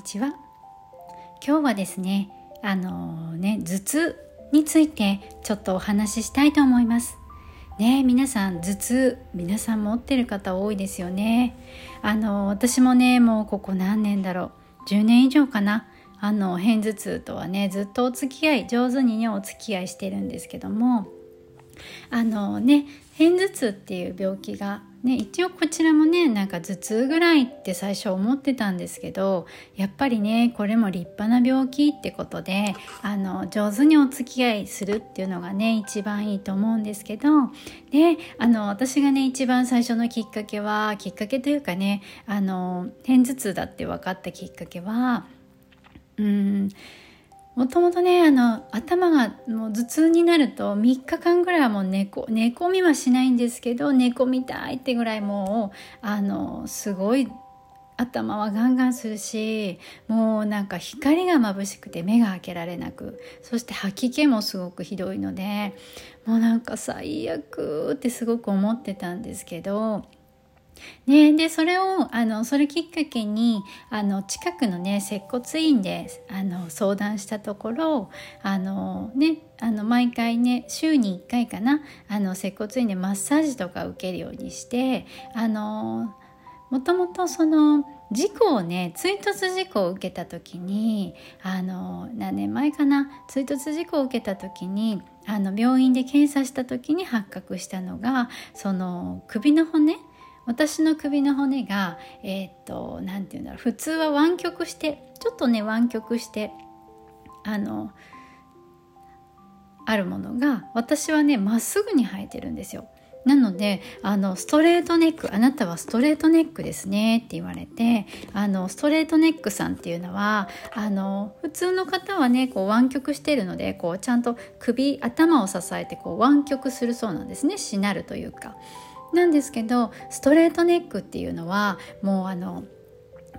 にちは今日はですねあのー、ね頭痛についてちょっとお話ししたいと思います。ね皆さん頭痛皆さん持ってる方多いですよね。あの、私もねもうここ何年だろう。10年以上かな。あの片頭痛とはねずっとお付き合い上手にねお付き合いしてるんですけども。あのね片頭痛っていう病気がね、一応こちらもねなんか頭痛ぐらいって最初思ってたんですけどやっぱりねこれも立派な病気ってことであの上手にお付き合いするっていうのがね一番いいと思うんですけどであの私がね一番最初のきっかけはきっかけというかねあの片頭痛だって分かったきっかけはうんもともとねあの頭がもう頭痛になると3日間ぐらいはもう寝寝込みはしないんですけど寝込みたいってぐらいもうあのすごい頭はガンガンするしもうなんか光が眩しくて目が開けられなくそして吐き気もすごくひどいのでもうなんか最悪ってすごく思ってたんですけどね、でそれをあのそれきっかけにあの近くのね接骨院であの相談したところあの、ね、あの毎回ね週に1回かなあの接骨院でマッサージとか受けるようにしてあのもともとその事故をね追突事故を受けた時にあの何年前かな追突事故を受けた時にあの病院で検査した時に発覚したのがその首の骨私の首の骨がえー、っと何て言うんだろう普通は湾曲してちょっとね湾曲してあのあるものが私はねまっすぐに生えてるんですよ。なのであのストレートネックあなたはストレートネックですねって言われてあのストレートネックさんっていうのはあの普通の方はねこう湾曲してるのでこうちゃんと首頭を支えてこう湾曲するそうなんですねしなるというか。なんですけどストレートネックっていうのはもうあの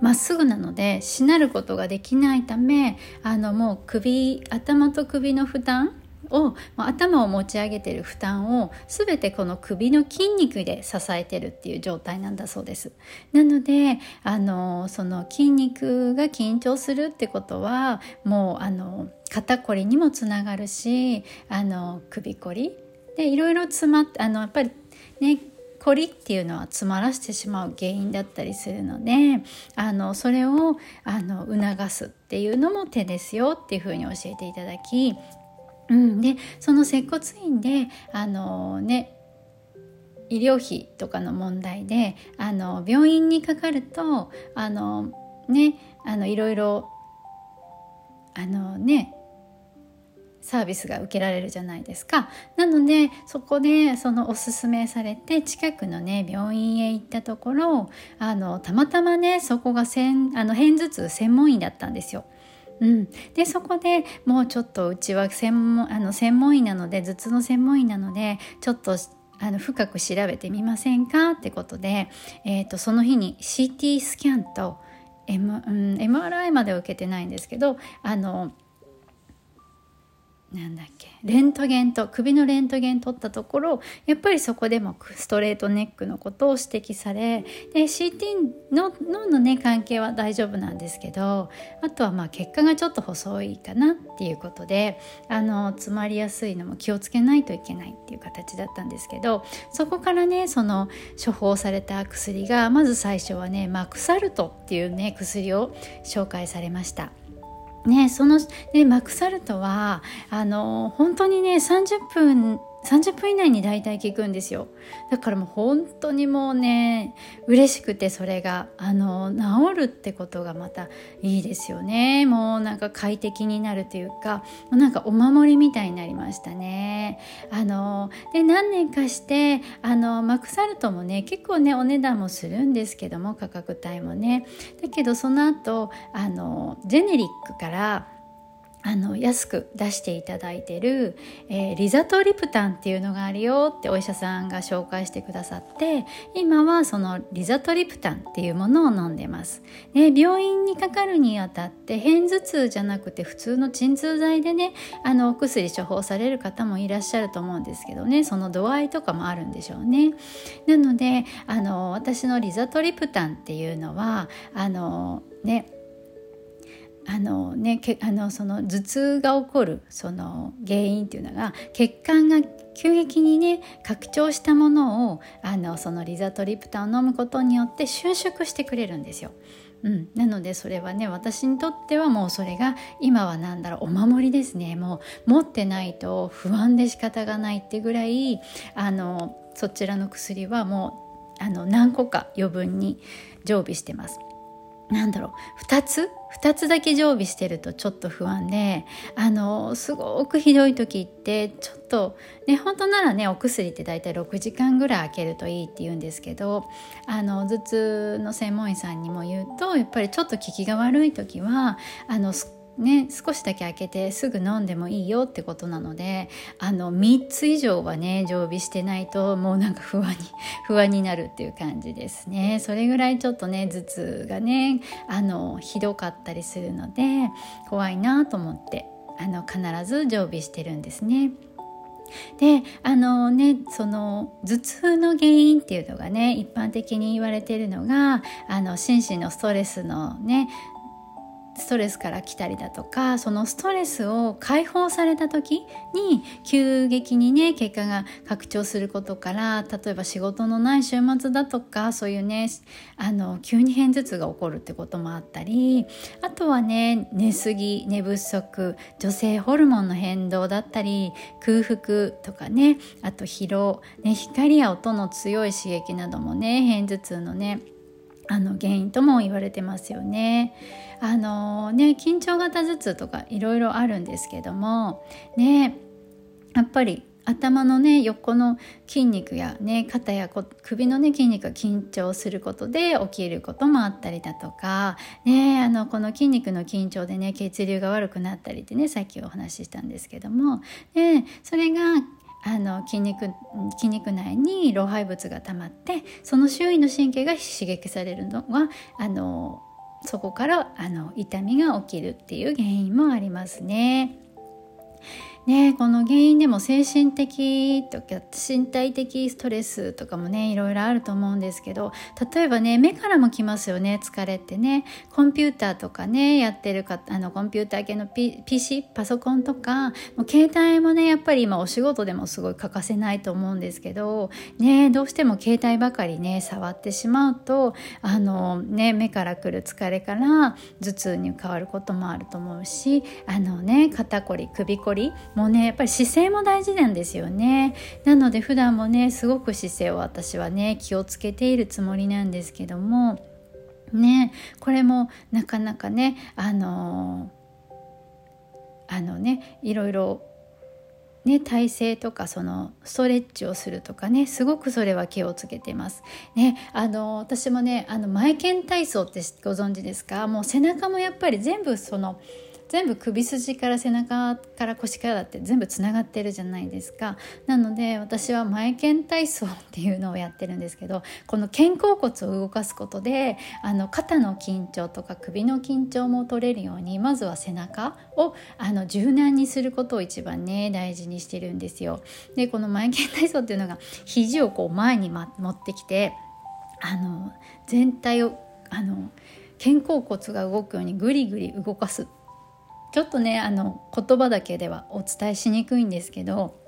まっすぐなのでしなることができないためあのもう首頭と首の負担を頭を持ち上げてる負担を全てこの首の筋肉で支えてるっていう状態なんだそうです。なのであのその筋肉が緊張するってことはもうあの肩こりにもつながるしあの首こりでいろいろ詰まってあのやっぱりね凝りっていうのは詰まらせてしまう原因だったりするのであのそれをあの促すっていうのも手ですよっていうふうに教えていただき、うん、でその接骨院であのね医療費とかの問題であの病院にかかるとあのねあのいろいろあのねサービスが受けられるじゃないですかなのでそこでそのおすすめされて近くのね病院へ行ったところあのたまたまねそこがせんあの片頭痛専門医だったんですよ。うん、でそこでもうちょっとうちは専門あの専門医なので頭痛の専門医なのでちょっとあの深く調べてみませんかってことで、えーと、その日に CT スキャンと、M うん、MRI までは受けてないんですけどあのなんだっけ？レントゲンと首のレントゲン取ったところやっぱりそこでもストレートネックのことを指摘されで CT の脳のね関係は大丈夫なんですけどあとはまあ結果がちょっと細いかなっていうことであの詰まりやすいのも気をつけないといけないっていう形だったんですけどそこからねその処方された薬がまず最初はねマクサルトっていうね薬を紹介されました。ね、その、ね、マクサルトはあの本当にね30分30分以内に大体聞くんですよ。だからもう本当にもうね嬉しくてそれが。あの治るってことがまたいいですよね。もうなんか快適になるというか。もうなんかお守りみたいになりましたね。あので何年かしてあのマクサルトもね結構ねお値段もするんですけども価格帯もね。だけどその後あのジェネリックからあの安く出していただいてる、えー、リザトリプタンっていうのがあるよってお医者さんが紹介してくださって今はそのリザトリプタンっていうものを飲んでます、ね、病院にかかるにあたって片頭痛じゃなくて普通の鎮痛剤でねあのお薬処方される方もいらっしゃると思うんですけどねその度合いとかもあるんでしょうね。なのであの私のリザトリプタンっていうのはあのねあのね、けあのその頭痛が起こるその原因っていうのが血管が急激にね拡張したものをあのそのリザトリプタンを飲むことによって収縮してくれるんですよ。うん、なのでそれはね私にとってはもうそれが今は何だろうお守りですねもう持ってないと不安で仕方がないってぐらいあのそちらの薬はもうあの何個か余分に常備してます。なんだろう。2つ？2つだけ常備してるとちょっと不安であのすごくひどい時ってちょっとね本当ならねお薬って大体6時間ぐらい空けるといいって言うんですけどあの頭痛の専門医さんにも言うとやっぱりちょっと効きが悪い時はあのね、少しだけ開けてすぐ飲んでもいいよってことなのであの3つ以上はね常備してないともうなんか不安に 不安になるっていう感じですねそれぐらいちょっとね頭痛がねあのひどかったりするので怖いなと思ってあの必ず常備してるんですね。であのねその頭痛の原因っていうのがね一般的に言われているのがあの心身のストレスのねストレスから来たりだとかそのストレスを解放された時に急激にね結果が拡張することから例えば仕事のない週末だとかそういうねあの急に片頭痛が起こるってこともあったりあとはね寝すぎ寝不足女性ホルモンの変動だったり空腹とかねあと疲労、ね、光や音の強い刺激などもね片頭痛のねあの原因とも言われてますよね。あのね緊張型頭痛とかいろいろあるんですけどもねやっぱり頭のね横の筋肉やね肩や首のね筋肉が緊張することで起きることもあったりだとかねあのこの筋肉の緊張でね血流が悪くなったりってねさっきお話ししたんですけどもでそれがあの筋肉筋肉内に老廃物が溜まってその周囲の神経が刺激されるのはあのそこからあの痛みが起きるっていう原因もありますね。ね、この原因でも精神的とか身体的ストレスとかもねいろいろあると思うんですけど例えばね目からもきますよね疲れってね。コンピューターとかねやってるかあのコンピューター系の、P、PC パソコンとかもう携帯もねやっぱり今お仕事でもすごい欠かせないと思うんですけどねどうしても携帯ばかりね触ってしまうとあのね目からくる疲れから頭痛に変わることもあると思うしあのね肩こり首こりもうねやっぱり姿勢も大事なんですよねなので普段もねすごく姿勢を私はね気をつけているつもりなんですけどもねこれもなかなかねあのあのねいろいろね、体勢とかそのストレッチをするとかねすごくそれは気をつけてます。ね、あの私もねあの前剣体操ってご存知ですか？もう背中もやっぱり全部その全部首筋から背中から腰からだって全部つながってるじゃないですかなので私は前剣体操っていうのをやってるんですけどこの肩甲骨を動かすことであの肩の緊張とか首の緊張も取れるようにまずは背中をあの柔軟にすることを一番ね大事にしてるんですよ。でこの前剣体操っていうのが肘をこう前に、ま、持ってきてあの全体をあの肩甲骨が動くようにぐりぐり動かすちょっとねあの言葉だけではお伝えしにくいんですけど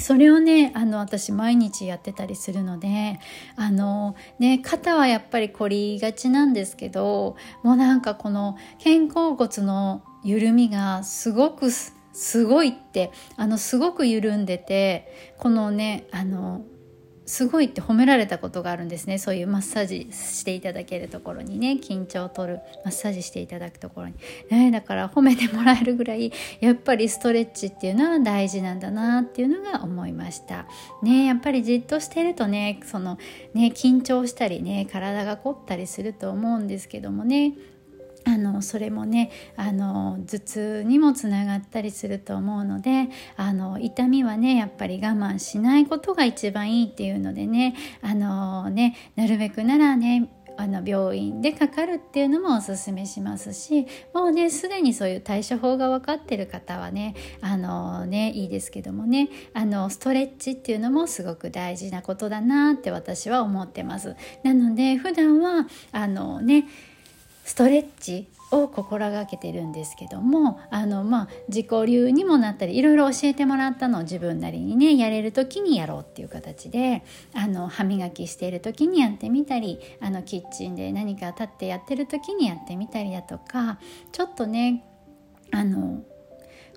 それをねあの私毎日やってたりするのであのね肩はやっぱり凝りがちなんですけどもうなんかこの肩甲骨の緩みがすごくすごいってあのすごく緩んでてこのねあのすごいって褒められたことがあるんですね。そういうマッサージしていただけるところにね。緊張を取るマッサージしていただくところに、ね、だから褒めてもらえるぐらいやっぱりストレッチっていうのは大事なんだなっていうのが思いました。ねやっぱりじっとしてるとねそのね緊張したりね体が凝ったりすると思うんですけどもね。あのそれもねあの頭痛にもつながったりすると思うのであの痛みはねやっぱり我慢しないことが一番いいっていうのでねあのねなるべくならねあの病院でかかるっていうのもおすすめしますしもうねすでにそういう対処法が分かってる方はねあのねいいですけどもねあのストレッチっていうのもすごく大事なことだなって私は思ってます。なので普段はあのねストレッチを心がけてるんですけどもあの、まあ、自己流にもなったりいろいろ教えてもらったのを自分なりにねやれる時にやろうっていう形であの歯磨きしている時にやってみたりあのキッチンで何か立ってやってる時にやってみたりだとかちょっとねあの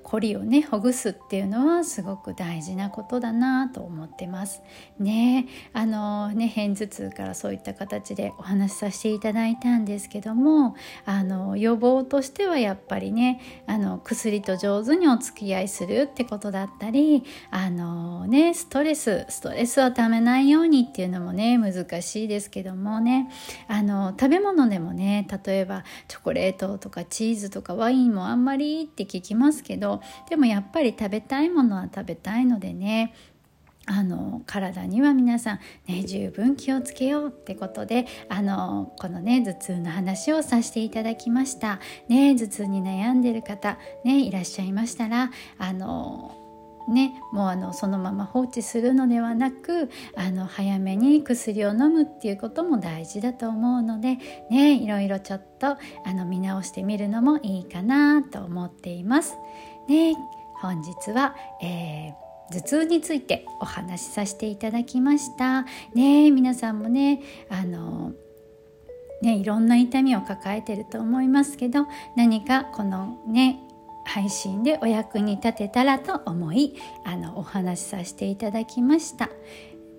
凝りをねほぐすっていうのはすごく大事なことだなと思ってます。ねあのね片頭痛からそういった形でお話しさせていただいたんですけどもあの予防としてはやっぱりねあの薬と上手にお付き合いするってことだったりあのねストレスストレスをためないようにっていうのもね難しいですけどもねあの食べ物でもね例えばチョコレートとかチーズとかワインもあんまりって聞きますけどでもやっぱり食べたいものは食べたいのでねあの体には皆さん、ね、十分気をつけようってことであのこのね頭痛の話をさせていただきました。ね、頭痛に悩んでる方、ね、いらっしゃいましたらあのね、もうあのそのまま放置するのではなくあの早めに薬を飲むっていうことも大事だと思うので、ね、いろいろちょっとあの見直してみるのもいいかなと思っています。ね、本日は、えー頭痛についてお話しさせていただきました。ね皆さんもねあのねいろんな痛みを抱えてると思いますけど何かこのね配信でお役に立てたらと思いあのお話しさせていただきました。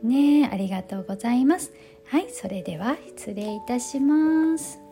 ねありがとうございます。はいそれでは失礼いたします。